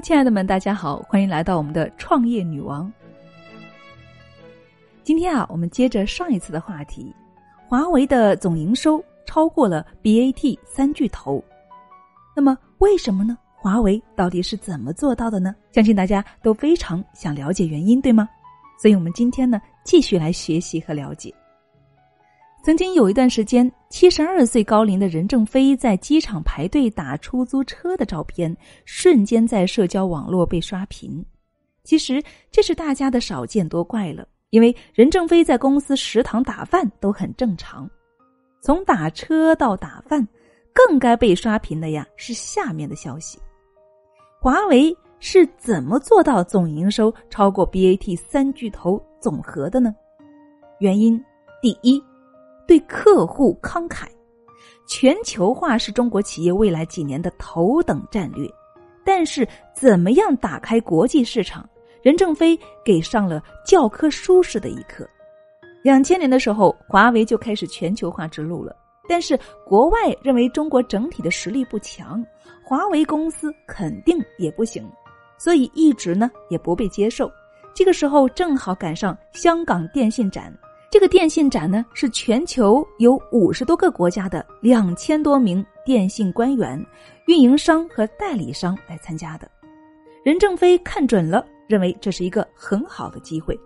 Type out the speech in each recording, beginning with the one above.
亲爱的们，大家好，欢迎来到我们的创业女王。今天啊，我们接着上一次的话题，华为的总营收超过了 BAT 三巨头。那么为什么呢？华为到底是怎么做到的呢？相信大家都非常想了解原因，对吗？所以我们今天呢，继续来学习和了解。曾经有一段时间，七十二岁高龄的任正非在机场排队打出租车的照片，瞬间在社交网络被刷屏。其实这是大家的少见多怪了，因为任正非在公司食堂打饭都很正常。从打车到打饭，更该被刷屏的呀是下面的消息：华为是怎么做到总营收超过 BAT 三巨头总和的呢？原因第一。对客户慷慨，全球化是中国企业未来几年的头等战略。但是，怎么样打开国际市场，任正非给上了教科书式的一课。两千年的时候，华为就开始全球化之路了。但是，国外认为中国整体的实力不强，华为公司肯定也不行，所以一直呢也不被接受。这个时候正好赶上香港电信展。这个电信展呢，是全球有五十多个国家的两千多名电信官员、运营商和代理商来参加的。任正非看准了，认为这是一个很好的机会，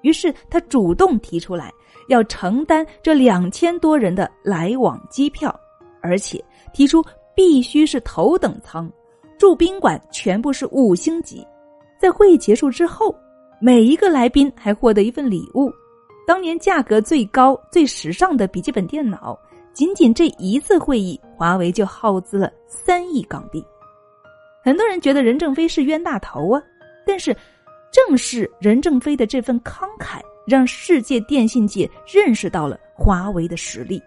于是他主动提出来要承担这两千多人的来往机票，而且提出必须是头等舱，住宾馆全部是五星级。在会议结束之后，每一个来宾还获得一份礼物。当年价格最高、最时尚的笔记本电脑，仅仅这一次会议，华为就耗资了三亿港币。很多人觉得任正非是冤大头啊，但是正是任正非的这份慷慨，让世界电信界认识到了华为的实力。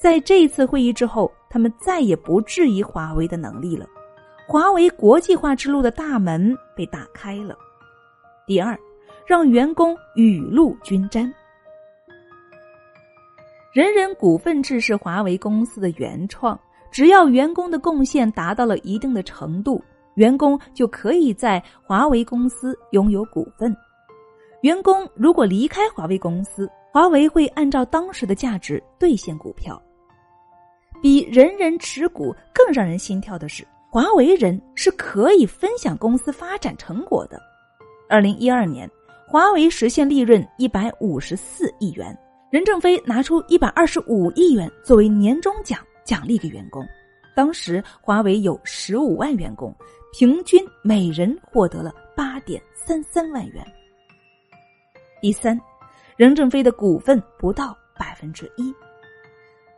在这一次会议之后，他们再也不质疑华为的能力了，华为国际化之路的大门被打开了。第二。让员工雨露均沾。人人股份制是华为公司的原创，只要员工的贡献达到了一定的程度，员工就可以在华为公司拥有股份。员工如果离开华为公司，华为会按照当时的价值兑现股票。比人人持股更让人心跳的是，华为人是可以分享公司发展成果的。二零一二年。华为实现利润一百五十四亿元，任正非拿出一百二十五亿元作为年终奖奖励给员工。当时华为有十五万员工，平均每人获得了八点三三万元。第三，任正非的股份不到百分之一。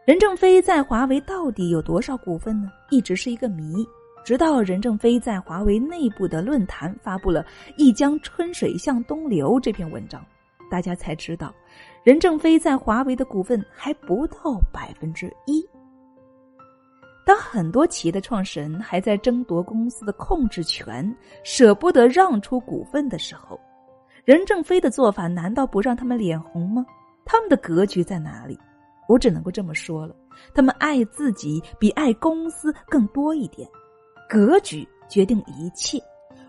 任正非在华为到底有多少股份呢？一直是一个谜。直到任正非在华为内部的论坛发布了《一江春水向东流》这篇文章，大家才知道，任正非在华为的股份还不到百分之一。当很多企业的创始人还在争夺公司的控制权，舍不得让出股份的时候，任正非的做法难道不让他们脸红吗？他们的格局在哪里？我只能够这么说了：他们爱自己比爱公司更多一点。格局决定一切。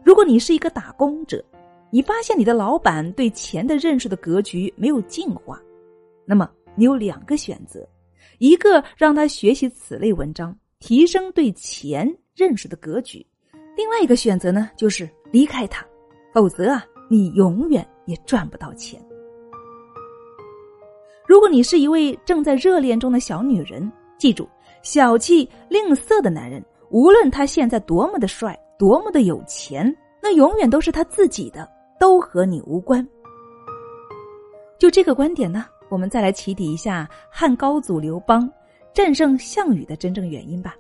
如果你是一个打工者，你发现你的老板对钱的认识的格局没有进化，那么你有两个选择：一个让他学习此类文章，提升对钱认识的格局；另外一个选择呢，就是离开他，否则啊，你永远也赚不到钱。如果你是一位正在热恋中的小女人，记住，小气吝啬的男人。无论他现在多么的帅，多么的有钱，那永远都是他自己的，都和你无关。就这个观点呢，我们再来起底一下汉高祖刘邦战胜项羽的真正原因吧。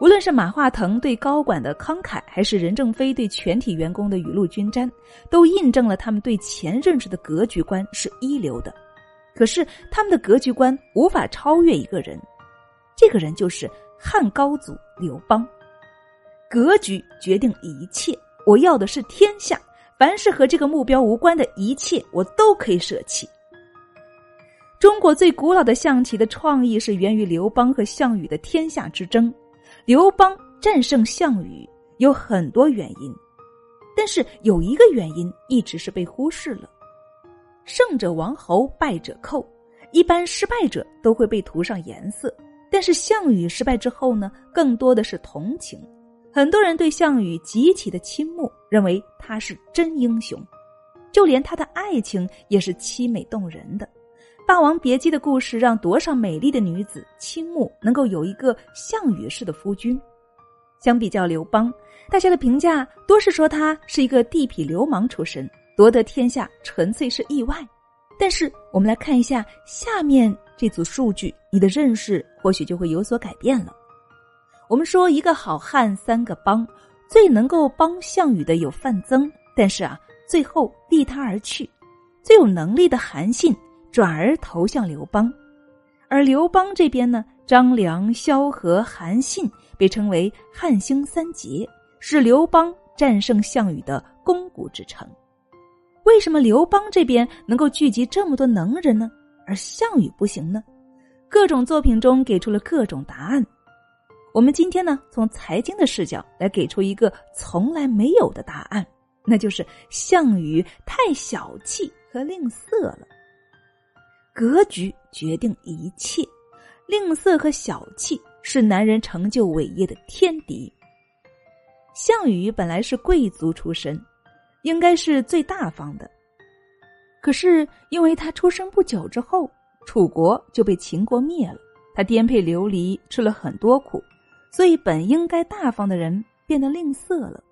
无论是马化腾对高管的慷慨，还是任正非对全体员工的雨露均沾，都印证了他们对钱认识的格局观是一流的。可是他们的格局观无法超越一个人，这个人就是。汉高祖刘邦，格局决定一切。我要的是天下，凡是和这个目标无关的一切，我都可以舍弃。中国最古老的象棋的创意是源于刘邦和项羽的天下之争。刘邦战胜项羽有很多原因，但是有一个原因一直是被忽视了：胜者王侯，败者寇。一般失败者都会被涂上颜色，但是项羽失败之后呢，更多的是同情。很多人对项羽极其的倾慕，认为他是真英雄。就连他的爱情也是凄美动人的，《霸王别姬》的故事让多少美丽的女子倾慕能够有一个项羽式的夫君。相比较刘邦，大家的评价多是说他是一个地痞流氓出身，夺得天下纯粹是意外。但是我们来看一下下面这组数据，你的认识或许就会有所改变了。我们说一个好汉三个帮，最能够帮项羽的有范增，但是啊。最后离他而去，最有能力的韩信转而投向刘邦，而刘邦这边呢，张良、萧何、韩信被称为汉兴三杰，是刘邦战胜项羽的肱骨之臣。为什么刘邦这边能够聚集这么多能人呢？而项羽不行呢？各种作品中给出了各种答案。我们今天呢，从财经的视角来给出一个从来没有的答案。那就是项羽太小气和吝啬了。格局决定一切，吝啬和小气是男人成就伟业的天敌。项羽本来是贵族出身，应该是最大方的，可是因为他出生不久之后，楚国就被秦国灭了，他颠沛流离，吃了很多苦，所以本应该大方的人变得吝啬了。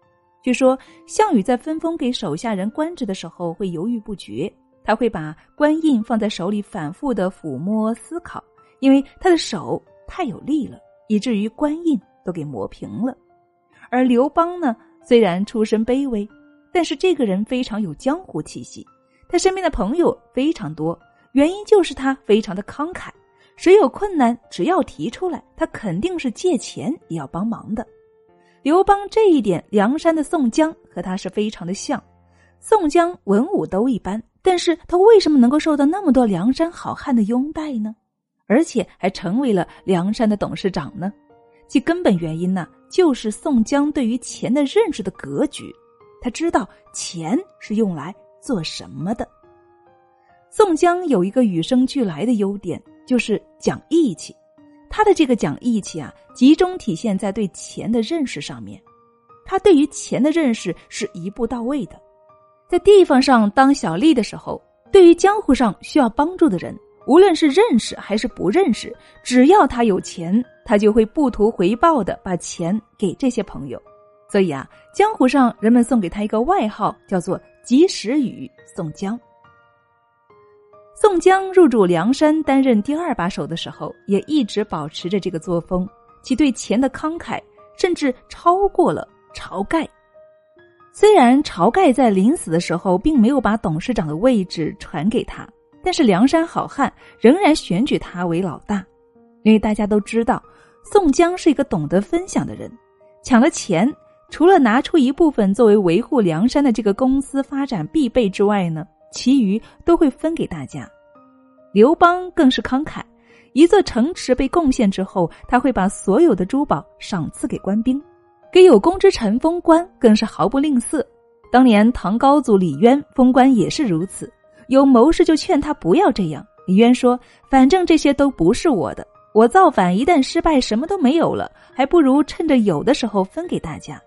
据说项羽在分封给手下人官职的时候会犹豫不决，他会把官印放在手里反复的抚摸思考，因为他的手太有力了，以至于官印都给磨平了。而刘邦呢，虽然出身卑微，但是这个人非常有江湖气息，他身边的朋友非常多，原因就是他非常的慷慨，谁有困难只要提出来，他肯定是借钱也要帮忙的。刘邦这一点，梁山的宋江和他是非常的像。宋江文武都一般，但是他为什么能够受到那么多梁山好汉的拥戴呢？而且还成为了梁山的董事长呢？其根本原因呢，就是宋江对于钱的认识的格局。他知道钱是用来做什么的。宋江有一个与生俱来的优点，就是讲义气。他的这个讲义气啊，集中体现在对钱的认识上面。他对于钱的认识是一步到位的。在地方上当小吏的时候，对于江湖上需要帮助的人，无论是认识还是不认识，只要他有钱，他就会不图回报的把钱给这些朋友。所以啊，江湖上人们送给他一个外号，叫做“及时雨宋江”。宋江入主梁山担任第二把手的时候，也一直保持着这个作风，其对钱的慷慨甚至超过了晁盖。虽然晁盖在临死的时候并没有把董事长的位置传给他，但是梁山好汉仍然选举他为老大，因为大家都知道宋江是一个懂得分享的人，抢了钱，除了拿出一部分作为维护梁山的这个公司发展必备之外呢。其余都会分给大家。刘邦更是慷慨，一座城池被贡献之后，他会把所有的珠宝赏赐给官兵，给有功之臣封官更是毫不吝啬。当年唐高祖李渊封官也是如此，有谋士就劝他不要这样。李渊说：“反正这些都不是我的，我造反一旦失败，什么都没有了，还不如趁着有的时候分给大家。”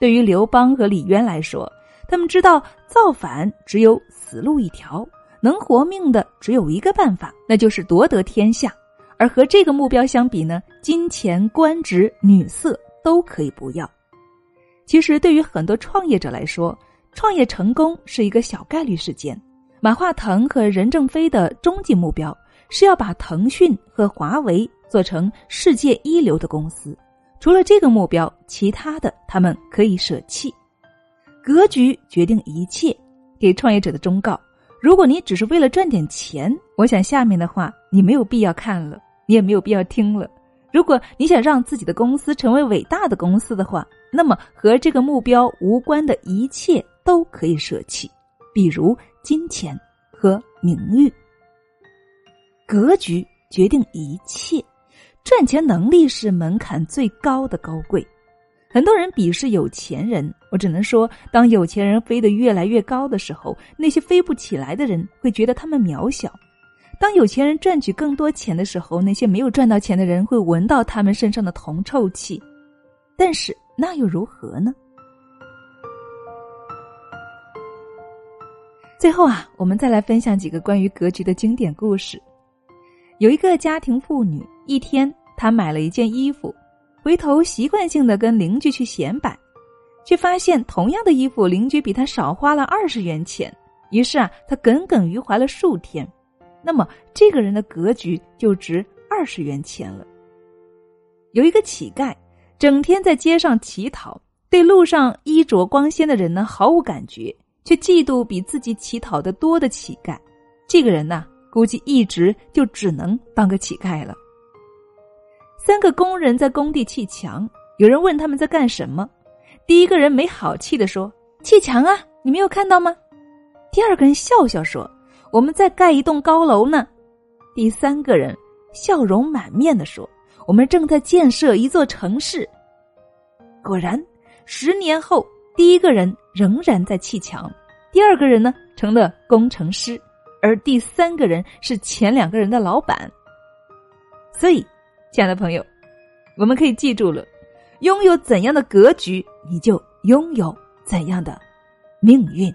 对于刘邦和李渊来说。他们知道造反只有死路一条，能活命的只有一个办法，那就是夺得天下。而和这个目标相比呢，金钱、官职、女色都可以不要。其实，对于很多创业者来说，创业成功是一个小概率事件。马化腾和任正非的终极目标是要把腾讯和华为做成世界一流的公司。除了这个目标，其他的他们可以舍弃。格局决定一切，给创业者的忠告：如果你只是为了赚点钱，我想下面的话你没有必要看了，你也没有必要听了。如果你想让自己的公司成为伟大的公司的话，那么和这个目标无关的一切都可以舍弃，比如金钱和名誉。格局决定一切，赚钱能力是门槛最高的高贵。很多人鄙视有钱人，我只能说，当有钱人飞得越来越高的时候，那些飞不起来的人会觉得他们渺小；当有钱人赚取更多钱的时候，那些没有赚到钱的人会闻到他们身上的铜臭气。但是那又如何呢？最后啊，我们再来分享几个关于格局的经典故事。有一个家庭妇女，一天她买了一件衣服，回头习惯性的跟邻居去显摆，却发现同样的衣服，邻居比他少花了二十元钱。于是啊，他耿耿于怀了数天。那么这个人的格局就值二十元钱了。有一个乞丐，整天在街上乞讨，对路上衣着光鲜的人呢毫无感觉。却嫉妒比自己乞讨的多的乞丐，这个人呢，估计一直就只能当个乞丐了。三个工人在工地砌墙，有人问他们在干什么，第一个人没好气的说：“砌墙啊，你没有看到吗？”第二个人笑笑说：“我们在盖一栋高楼呢。”第三个人笑容满面的说：“我们正在建设一座城市。”果然，十年后。第一个人仍然在砌墙，第二个人呢成了工程师，而第三个人是前两个人的老板。所以，亲爱的朋友，我们可以记住了：拥有怎样的格局，你就拥有怎样的命运。